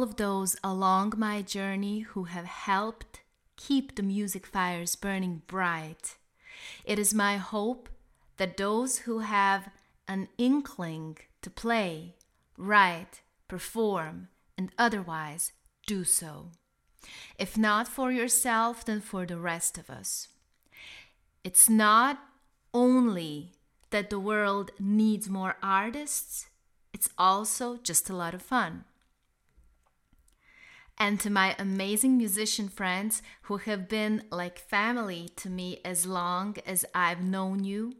all of those along my journey who have helped keep the music fires burning bright. It is my hope that those who have an inkling to play, write, perform, and otherwise do so. If not for yourself, then for the rest of us. It's not only that the world needs more artists, it's also just a lot of fun. And to my amazing musician friends who have been like family to me as long as I've known you,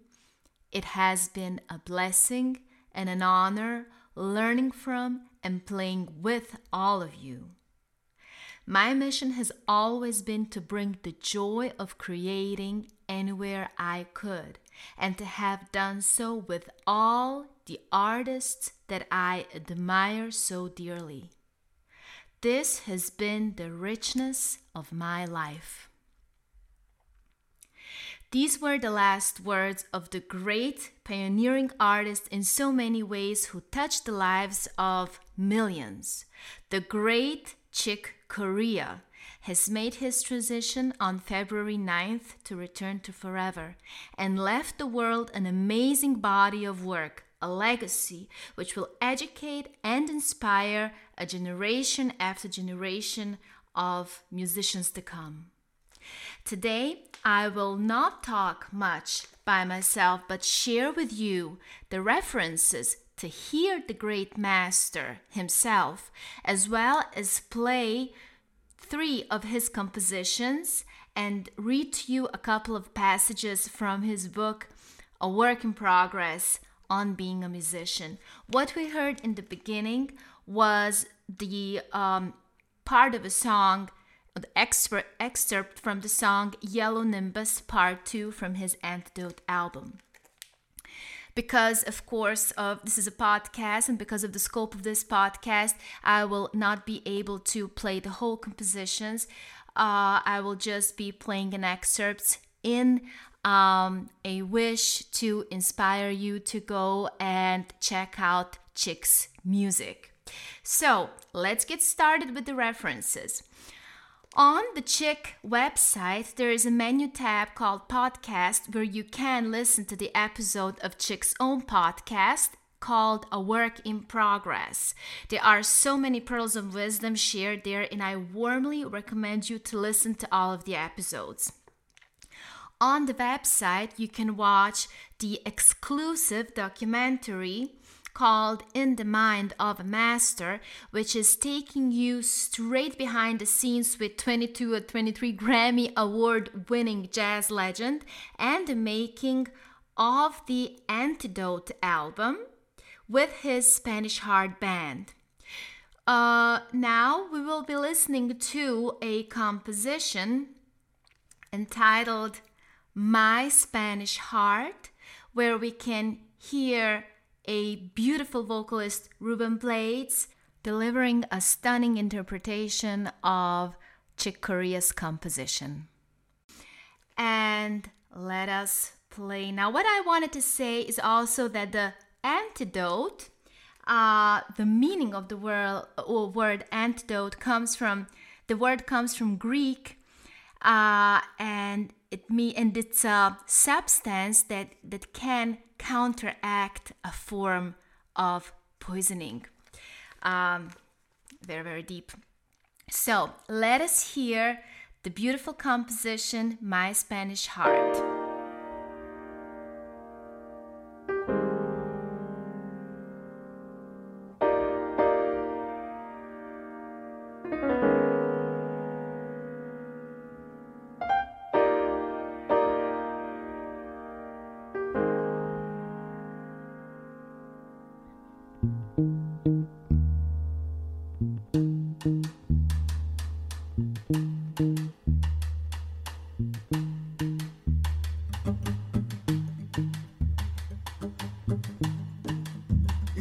it has been a blessing and an honor learning from and playing with all of you. My mission has always been to bring the joy of creating anywhere I could and to have done so with all the artists that I admire so dearly. This has been the richness of my life. These were the last words of the great pioneering artist in so many ways who touched the lives of millions. The great Chick Corea has made his transition on February 9th to return to forever and left the world an amazing body of work, a legacy which will educate and inspire a generation after generation of musicians to come. Today, I will not talk much by myself, but share with you the references to hear the great master himself, as well as play three of his compositions and read to you a couple of passages from his book, A Work in Progress on Being a Musician. What we heard in the beginning was the um, part of a song the expert excerpt from the song Yellow Nimbus Part 2 from his Antidote album. Because, of course, of this is a podcast, and because of the scope of this podcast, I will not be able to play the whole compositions. Uh, I will just be playing an excerpt in um, a wish to inspire you to go and check out Chick's music. So let's get started with the references. On the Chick website, there is a menu tab called Podcast where you can listen to the episode of Chick's own podcast called A Work in Progress. There are so many pearls of wisdom shared there, and I warmly recommend you to listen to all of the episodes. On the website, you can watch the exclusive documentary called In the Mind of a Master, which is taking you straight behind the scenes with 22 or 23 Grammy Award winning jazz legend and the making of the Antidote album with his Spanish Heart Band. Uh, now we will be listening to a composition entitled My Spanish Heart, where we can hear a beautiful vocalist, Ruben Blades, delivering a stunning interpretation of Chick Corea's composition. And let us play. Now, what I wanted to say is also that the antidote, uh, the meaning of the word, word antidote comes from the word comes from Greek, uh, and it me and it's a substance that that can counteract a form of poisoning. Um, very very deep. So let us hear the beautiful composition "My Spanish Heart."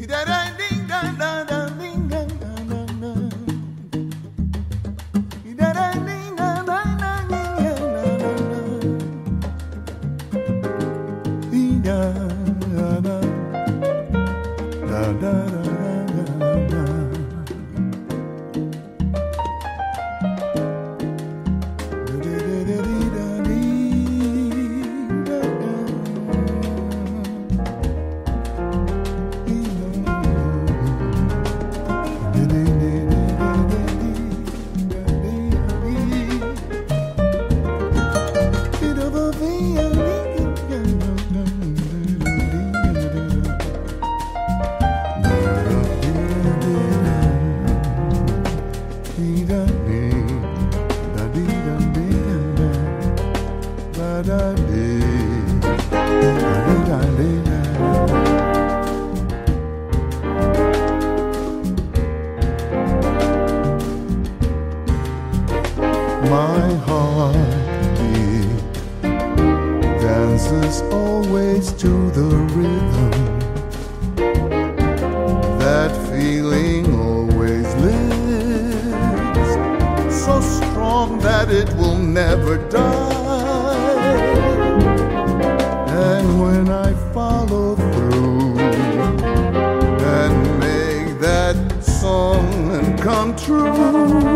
Derek. that it will never die. And when I follow through and make that song come true.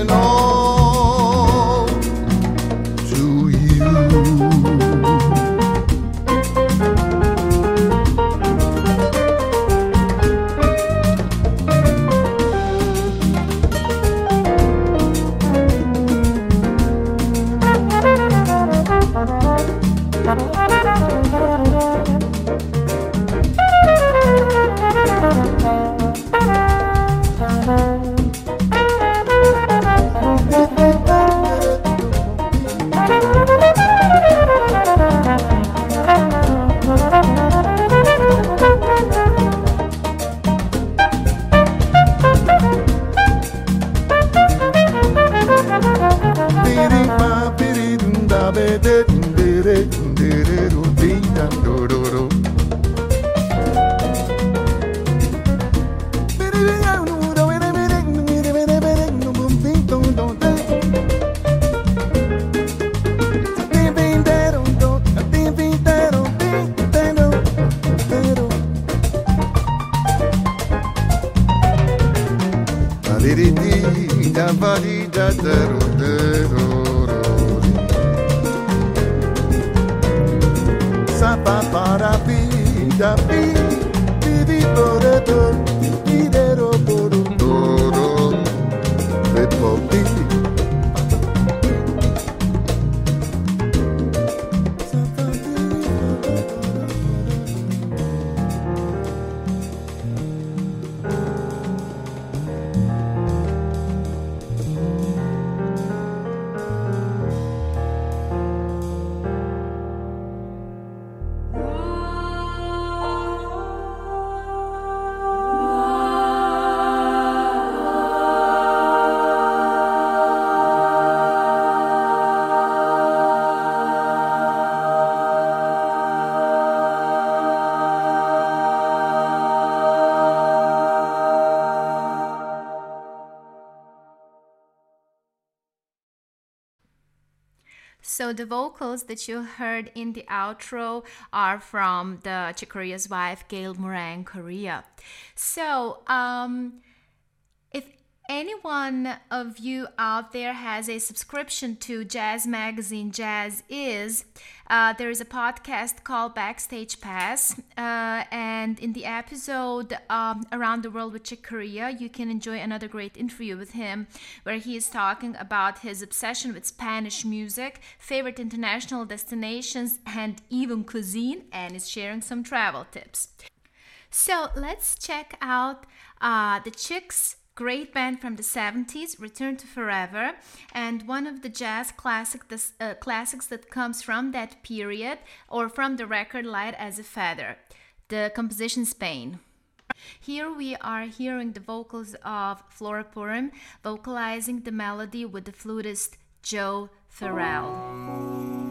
and all. vida, viví por todo. So the vocals that you heard in the outro are from the Chick wife, Gayle Moran Corea. So, um, if anyone of you out there has a subscription to jazz magazine Jazziz, uh, there is a podcast called Backstage Pass, uh, and in the episode um, Around the World with Chick Corea, you can enjoy another great interview with him where he is talking about his obsession with Spanish music, favorite international destinations, and even cuisine, and is sharing some travel tips. So let's check out uh, the Chicks great band from the 70s, Return to Forever, and one of the jazz classic, uh, classics that comes from that period or from the record Light as a Feather, the composition Spain. Here we are hearing the vocals of Flora Purim vocalizing the melody with the flutist Joe Farrell.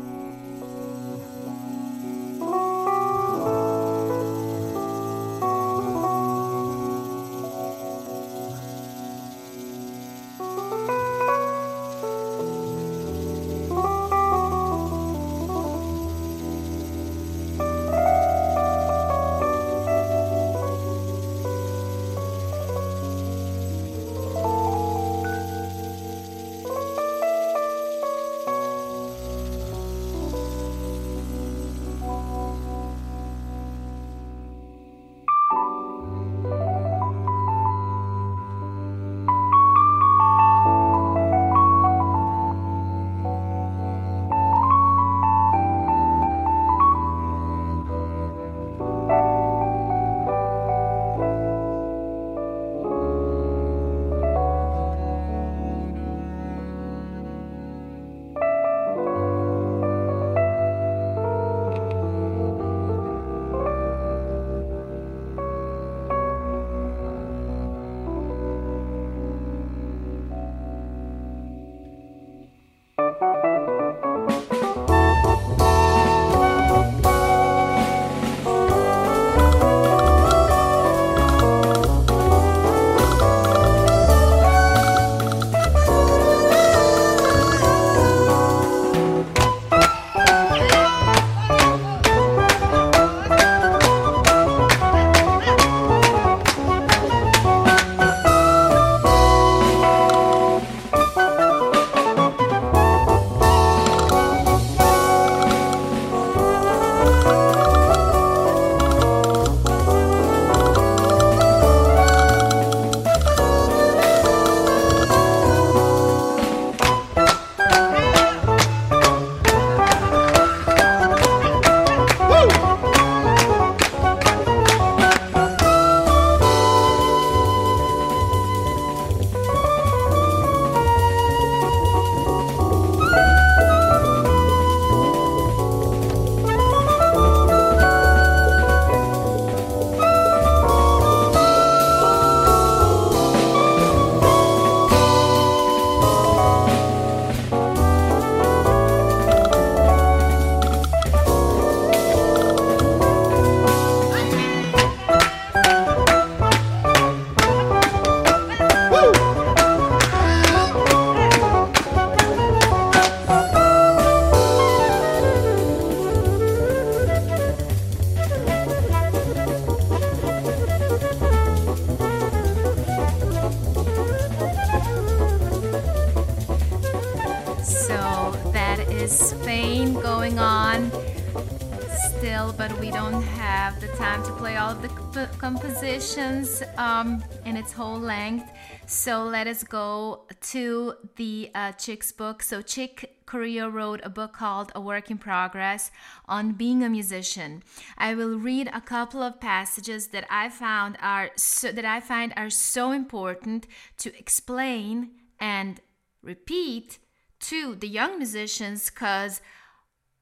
Compositions um, in its whole length. So let us go to the uh, Chick's book. So Chick Corea wrote a book called A Work in Progress on being a musician. I will read a couple of passages that I found are so, that I find are so important to explain and repeat to the young musicians because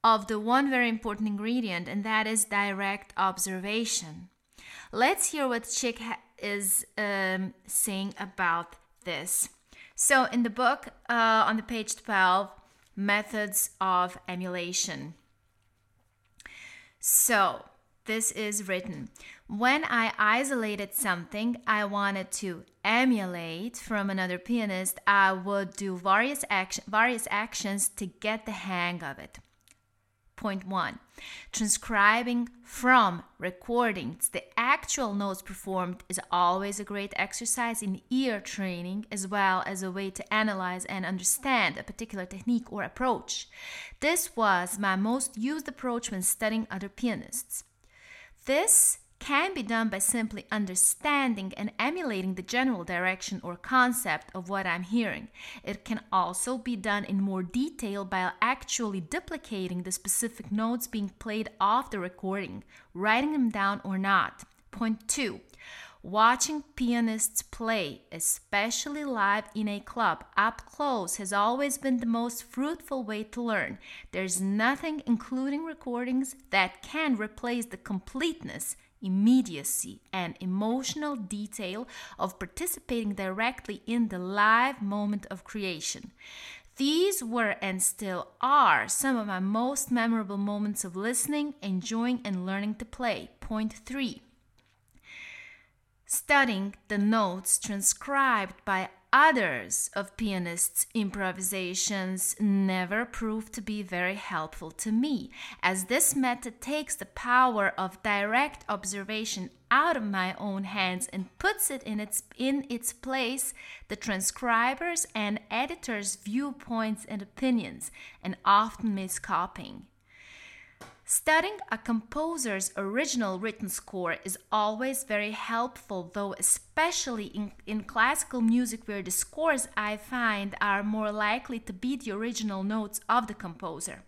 of the one very important ingredient, and that is direct observation. Let's hear what Chick is um, saying about this. So, in the book, uh, on the page 12, methods of emulation. So, this is written When I isolated something I wanted to emulate from another pianist, I would do various, action, various actions to get the hang of it. Point one transcribing from recordings the actual notes performed is always a great exercise in ear training as well as a way to analyze and understand a particular technique or approach. This was my most used approach when studying other pianists. This can be done by simply understanding and emulating the general direction or concept of what I'm hearing. It can also be done in more detail by actually duplicating the specific notes being played off the recording, writing them down or not. Point two. Watching pianists play, especially live in a club, up close has always been the most fruitful way to learn. There's nothing, including recordings, that can replace the completeness immediacy, and emotional detail of participating directly in the live moment of creation. These were and still are some of my most memorable moments of listening, enjoying, and learning to play. Point three studying the notes transcribed by others of pianists' improvisations never proved to be very helpful to me, as this method takes the power of direct observation out of my own hands and puts it in its in its place the transcribers and editors' viewpoints and opinions, and often miscopying. Studying a composer's original written score is always very helpful, though, especially in, in classical music, where the scores I find are more likely to be the original notes of the composer.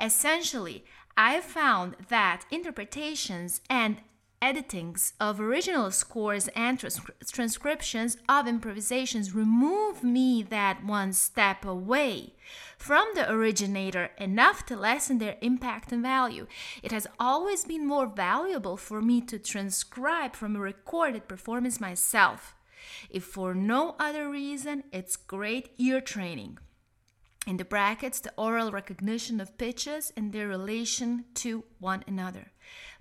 Essentially, I found that interpretations and editings of original scores and trans- transcriptions of improvisations remove me that one step away from the originator enough to lessen their impact and value. It has always been more valuable for me to transcribe from a recorded performance myself. If for no other reason, it's great ear training. In the brackets, the oral recognition of pitches and their relation to one another.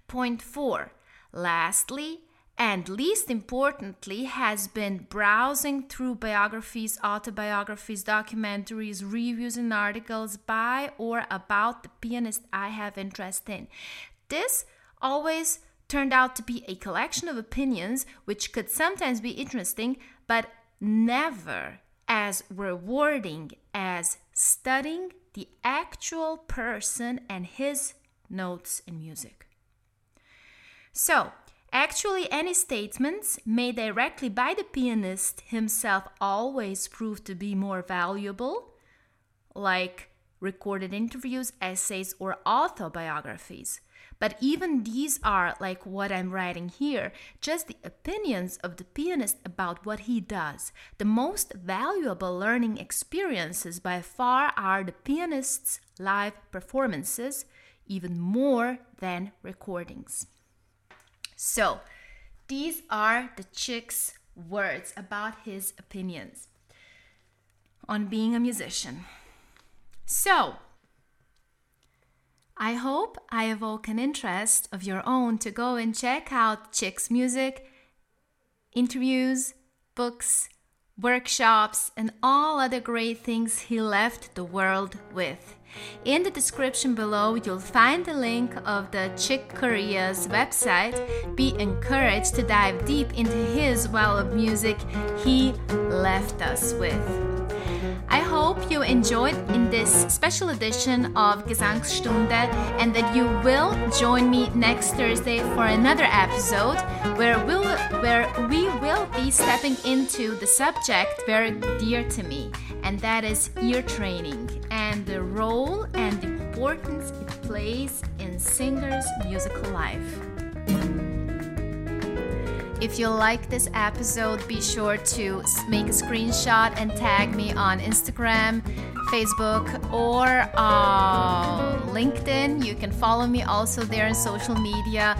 Point four Lastly, and least importantly, has been browsing through biographies, autobiographies, documentaries, reviews, and articles by or about the pianist I have interest in. This always turned out to be a collection of opinions which could sometimes be interesting, but never as rewarding as studying the actual person and his notes and music. So, actually, any statements made directly by the pianist himself always prove to be more valuable, like recorded interviews, essays, or autobiographies. But even these are, like what I'm writing here, just the opinions of the pianist about what he does. The most valuable learning experiences by far are the pianist's live performances, even more than recordings. So, these are the chick's words about his opinions on being a musician. So, I hope I evoke an interest of your own to go and check out Chick's music, interviews, books, workshops, and all other great things he left the world with. In the description below, you'll find the link of the Chick Corea's website. Be encouraged to dive deep into his well of music he left us with. I hope you enjoyed in this special edition of Gesangsstunde and that you will join me next Thursday for another episode where we'll, where we will be stepping into the subject very dear to me and that is ear training and the role and importance it plays in singers' musical life. If you like this episode, be sure to make a screenshot and tag me on Instagram, Facebook, or uh, LinkedIn. You can follow me also there on social media.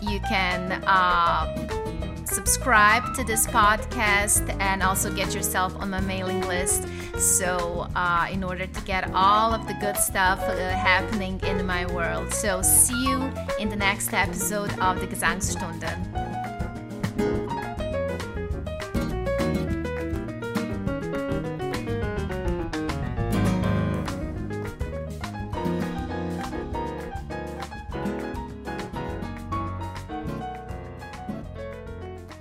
You can. Uh, subscribe to this podcast and also get yourself on my mailing list. So, uh, in order to get all of the good stuff uh, happening in my world. So, see you in the next episode of the Gesangsstunde.